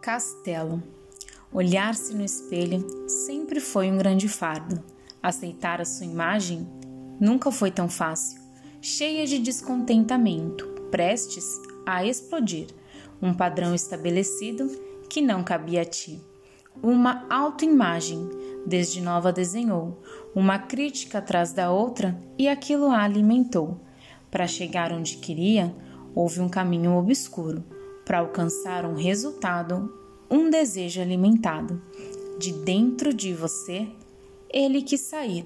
Castelo. Olhar-se no espelho sempre foi um grande fardo. Aceitar a sua imagem nunca foi tão fácil. Cheia de descontentamento, prestes a explodir. Um padrão estabelecido que não cabia a ti. Uma autoimagem, desde nova desenhou, uma crítica atrás da outra e aquilo a alimentou. Para chegar onde queria, houve um caminho obscuro para alcançar um resultado, um desejo alimentado. De dentro de você, ele quis sair.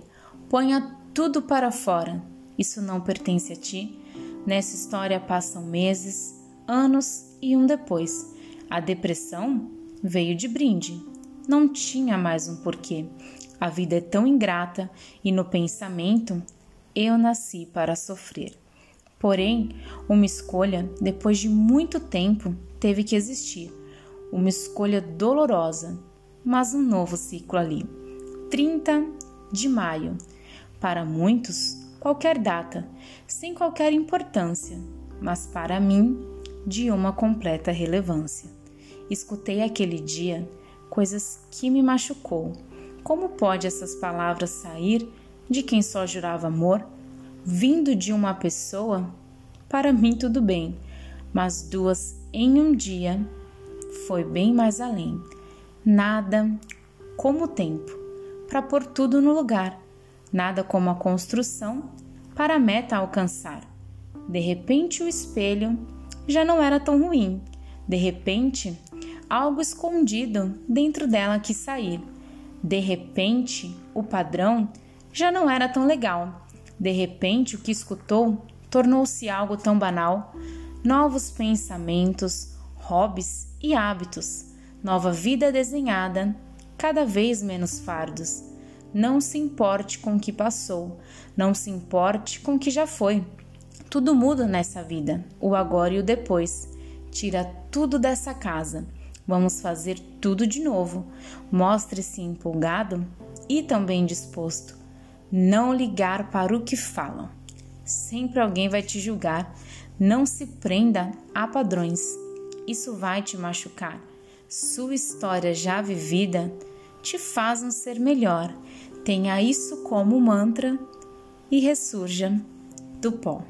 Ponha tudo para fora. Isso não pertence a ti. Nessa história passam meses, anos e um depois. A depressão veio de brinde. Não tinha mais um porquê. A vida é tão ingrata e no pensamento eu nasci para sofrer. Porém, uma escolha, depois de muito tempo, teve que existir. Uma escolha dolorosa, mas um novo ciclo ali. 30 de maio. Para muitos, qualquer data, sem qualquer importância, mas para mim, de uma completa relevância. Escutei aquele dia coisas que me machucou. Como pode essas palavras sair de quem só jurava amor vindo de uma pessoa, para mim tudo bem, mas duas em um dia foi bem mais além. Nada como o tempo para pôr tudo no lugar, nada como a construção para a meta alcançar. De repente, o espelho já não era tão ruim. De repente, algo escondido dentro dela quis sair. De repente, o padrão já não era tão legal. De repente, o que escutou tornou-se algo tão banal. Novos pensamentos, hobbies e hábitos, nova vida desenhada, cada vez menos fardos. Não se importe com o que passou, não se importe com o que já foi. Tudo muda nessa vida, o agora e o depois. Tira tudo dessa casa. Vamos fazer tudo de novo. Mostre-se empolgado e também disposto não ligar para o que falam. Sempre alguém vai te julgar. Não se prenda a padrões. Isso vai te machucar. Sua história já vivida te faz um ser melhor. Tenha isso como mantra e ressurja do pó.